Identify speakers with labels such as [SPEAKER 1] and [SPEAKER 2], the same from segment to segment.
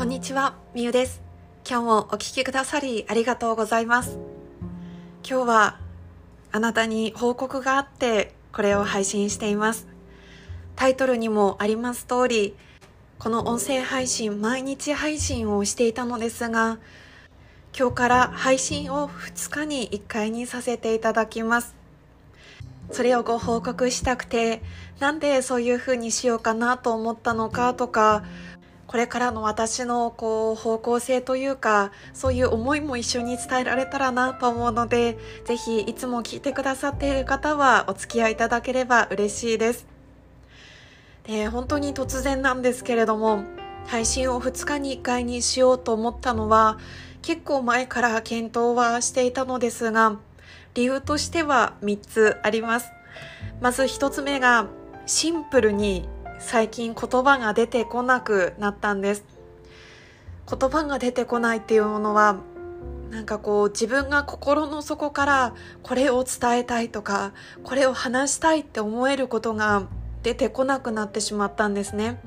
[SPEAKER 1] こんにちは、みゆです。今日もお聞きくださりありがとうございます。今日はあなたに報告があってこれを配信しています。タイトルにもあります通り、この音声配信毎日配信をしていたのですが、今日から配信を2日に1回にさせていただきます。それをご報告したくて、なんでそういう風にしようかなと思ったのかとか、これからの私のこう方向性というか、そういう思いも一緒に伝えられたらなと思うので、ぜひいつも聞いてくださっている方はお付き合いいただければ嬉しいです。で、本当に突然なんですけれども、配信を2日に1回にしようと思ったのは、結構前から検討はしていたのですが、理由としては3つあります。まず1つ目が、シンプルに最近言葉が出てこなくなったんです。言葉が出てこないっていうものは、なんかこう自分が心の底からこれを伝えたいとか、これを話したいって思えることが出てこなくなってしまったんですね。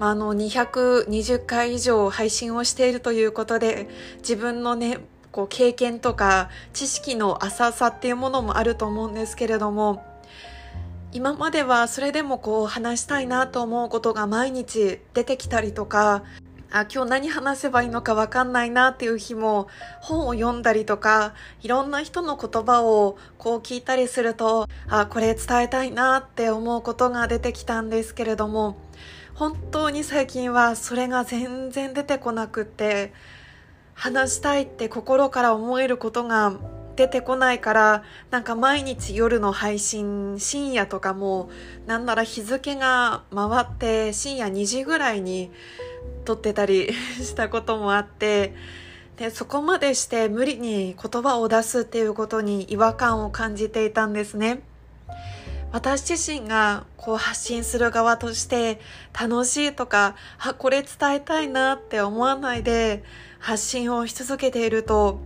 [SPEAKER 1] まあ、あの220回以上配信をしているということで自分のねこう経験とか知識の浅さっていうものもあると思うんですけれども今まではそれでもこう話したいなと思うことが毎日出てきたりとかあ今日何話せばいいのかわかんないなっていう日も本を読んだりとかいろんな人の言葉をこう聞いたりするとあこれ伝えたいなって思うことが出てきたんですけれども本当に最近はそれが全然出てこなくって話したいって心から思えることが出てこないからなんか毎日夜の配信深夜とかもなんなら日付が回って深夜2時ぐらいに撮ってたり したこともあってでそこまでして無理に言葉を出すっていうことに違和感を感じていたんですね。私自身がこう発信する側として楽しいとか、あ、これ伝えたいなって思わないで発信をし続けていると、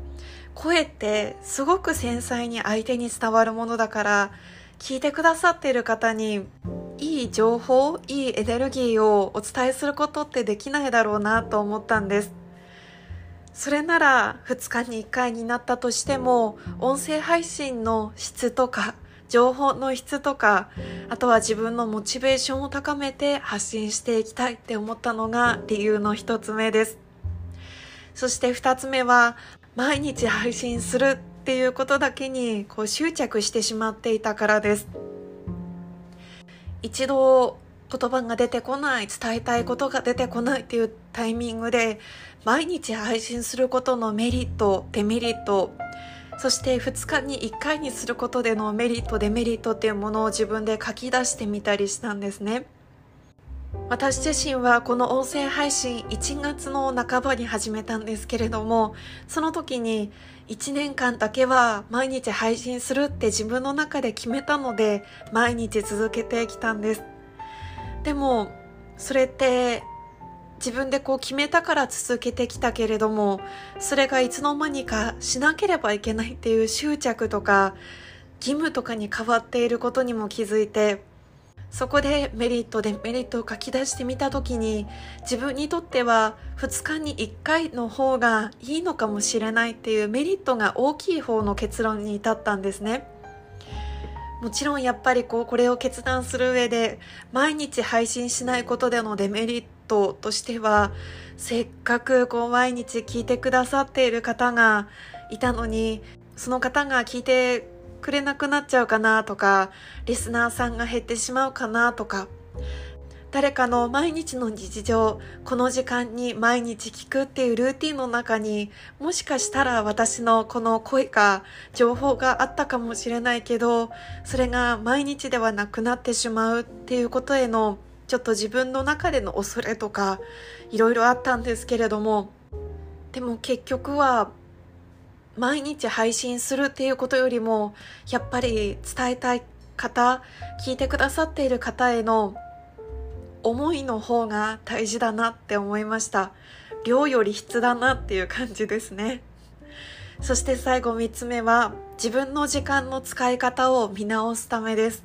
[SPEAKER 1] 声ってすごく繊細に相手に伝わるものだから、聞いてくださっている方にいい情報、いいエネルギーをお伝えすることってできないだろうなと思ったんです。それなら2日に1回になったとしても、音声配信の質とか情報の質とか、あとは自分のモチベーションを高めて発信していきたいって思ったのが理由の一つ目です。そして二つ目は、毎日配信するっていうことだけにこう執着してしまっていたからです。一度言葉が出てこない、伝えたいことが出てこないっていうタイミングで、毎日配信することのメリット、デメリット、そして2日に1回にすることでのメリットデメリットっていうものを自分で書き出してみたりしたんですね私自身はこの音声配信1月の半ばに始めたんですけれどもその時に1年間だけは毎日配信するって自分の中で決めたので毎日続けてきたんです。でもそれって自分でこう決めたから続けてきたけれどもそれがいつの間にかしなければいけないっていう執着とか義務とかに変わっていることにも気づいてそこでメリットでメリットを書き出してみた時に自分にとっては2日に1回の方がいいのかもしれないっていうメリットが大きい方の結論に至ったんですね。もちろんやっぱりこうこれを決断する上で毎日配信しないことでのデメリットとしてはせっかくこう毎日聞いてくださっている方がいたのにその方が聞いてくれなくなっちゃうかなとかリスナーさんが減ってしまうかなとか誰かの毎日の日常、この時間に毎日聞くっていうルーティンの中に、もしかしたら私のこの声か情報があったかもしれないけど、それが毎日ではなくなってしまうっていうことへの、ちょっと自分の中での恐れとか、いろいろあったんですけれども、でも結局は、毎日配信するっていうことよりも、やっぱり伝えたい方、聞いてくださっている方への思いの方が大事だなって思いました。量より質だなっていう感じですね。そして最後3つ目は自分の時間の使い方を見直すためです。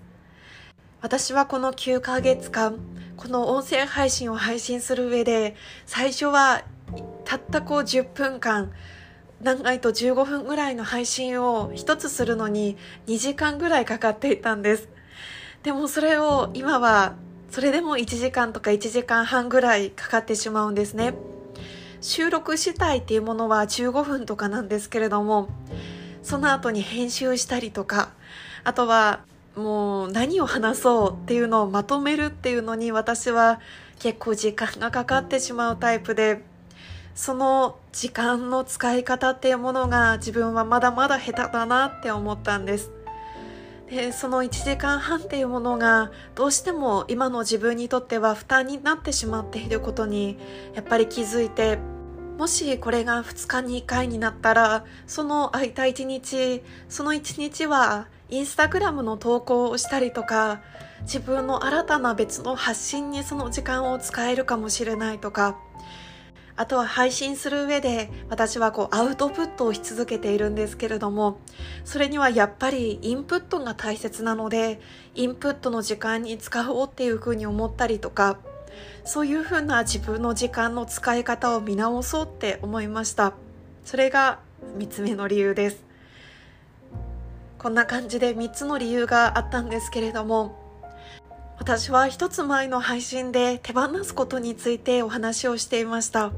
[SPEAKER 1] 私はこの9ヶ月間この音声配信を配信する上で最初はたったこう10分間長いと15分ぐらいの配信を一つするのに2時間ぐらいかかっていたんです。でもそれを今はそれでも1時間とか1時間半ぐらいかかってしまうんですね。収録したいっていうものは15分とかなんですけれどもその後に編集したりとかあとはもう何を話そうっていうのをまとめるっていうのに私は結構時間がかかってしまうタイプでその時間の使い方っていうものが自分はまだまだ下手だなって思ったんです。でその1時間半っていうものがどうしても今の自分にとっては負担になってしまっていることにやっぱり気づいてもしこれが2日に1回になったらその空いた1日その1日はインスタグラムの投稿をしたりとか自分の新たな別の発信にその時間を使えるかもしれないとかあとは配信する上で私はこうアウトプットをし続けているんですけれどもそれにはやっぱりインプットが大切なのでインプットの時間に使おうっていうふうに思ったりとかそういうふうな自分の時間の使い方を見直そうって思いました。それが3つ目の理由です。こんな感じで3つの理由があったんですけれども私は一つ前の配信で手放すことについてお話をしていました。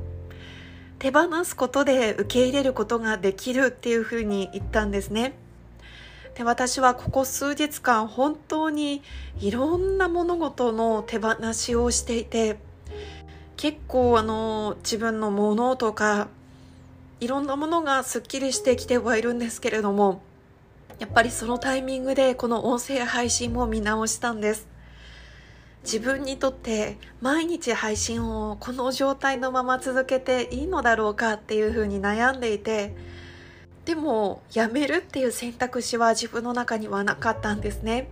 [SPEAKER 1] 手放すことで受け入れることができるっていうふうに言ったんですね。で私はここ数日間本当にいろんな物事の手放しをしていて結構あの自分のものとかいろんなものがすっきりしてきてはいるんですけれどもやっぱりそのタイミングでこの音声配信も見直したんです。自分にとって毎日配信をこの状態のまま続けていいのだろうかっていうふうに悩んでいてでもやめるっていう選択肢は自分の中にはなかったんですね。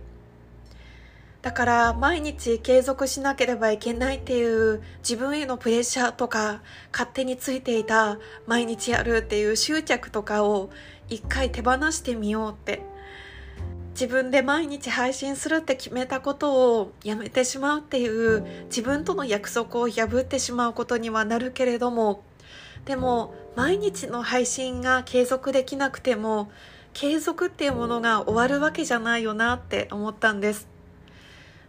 [SPEAKER 1] だから毎日継続しなければいけないっていう自分へのプレッシャーとか勝手についていた毎日やるっていう執着とかを一回手放してみようって自分で毎日配信するって決めたことをやめてしまうっていう自分との約束を破ってしまうことにはなるけれどもでも毎日の配信が継続できなくても継続っていうものが終わるわけじゃないよなって思ったんです。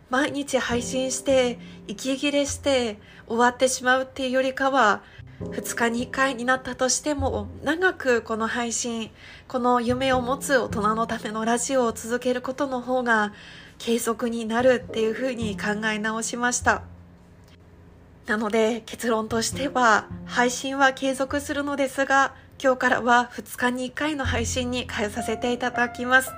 [SPEAKER 1] 毎日配信して息切れして終わってしまうっていうよりかは2日に1回になったとしても長くこの配信この夢を持つ大人のためのラジオを続けることの方が継続になるっていうふうに考え直しました。なので結論としては配信は継続するのですが今日からは2日に1回の配信に変えさせていただきます。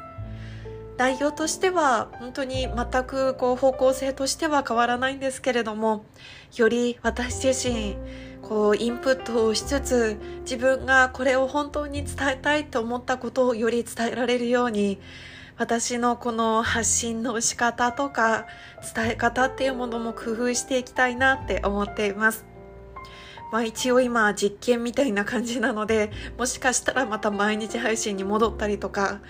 [SPEAKER 1] 内容としては本当に全くこう方向性としては変わらないんですけれどもより私自身こうインプットをしつつ自分がこれを本当に伝えたいと思ったことをより伝えられるように私のこの発信の仕方とか伝え方っていうものも工夫していきたいなって思っています。まあ一応今実験みたいな感じなのでもしかしたらまた毎日配信に戻ったりとか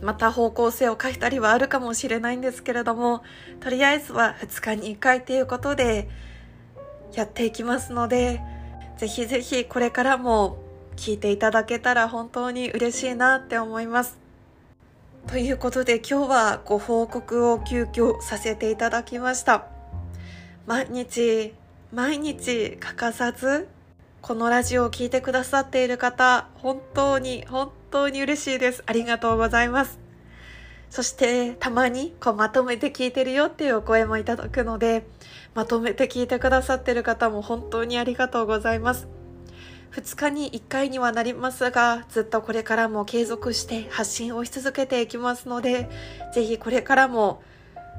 [SPEAKER 1] また方向性を変えたりはあるかもしれないんですけれどもとりあえずは2日に1回ということでやっていきますのでぜひぜひこれからも聞いていただけたら本当に嬉しいなって思います。ということで今日はご報告を急遽させていただきました。毎日、毎日欠かさず、このラジオを聴いてくださっている方、本当に本当に嬉しいです。ありがとうございます。そしてたまにこうまとめて聞いてるよっていうお声もいただくので、まとめて聞いてくださってる方も本当にありがとうございます。2日に1回にはなりますが、ずっとこれからも継続して発信をし続けていきますので、ぜひこれからも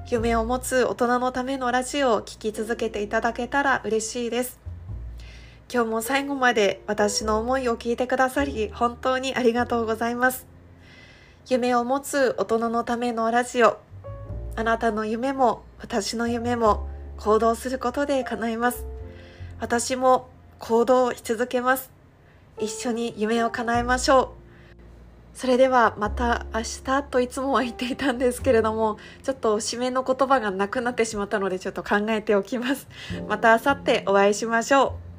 [SPEAKER 1] 夢を持つ大人のためのラジオを聴き続けていただけたら嬉しいです。今日も最後まで私の思いを聞いてくださり、本当にありがとうございます。夢を持つ大人のためのラジオ。あなたの夢も私の夢も行動することで叶います。私も行動し続けます。一緒に夢を叶えましょう。それではまた明日といつもは言っていたんですけれども、ちょっと締めの言葉がなくなってしまったのでちょっと考えておきます。また明後日お会いしましょう。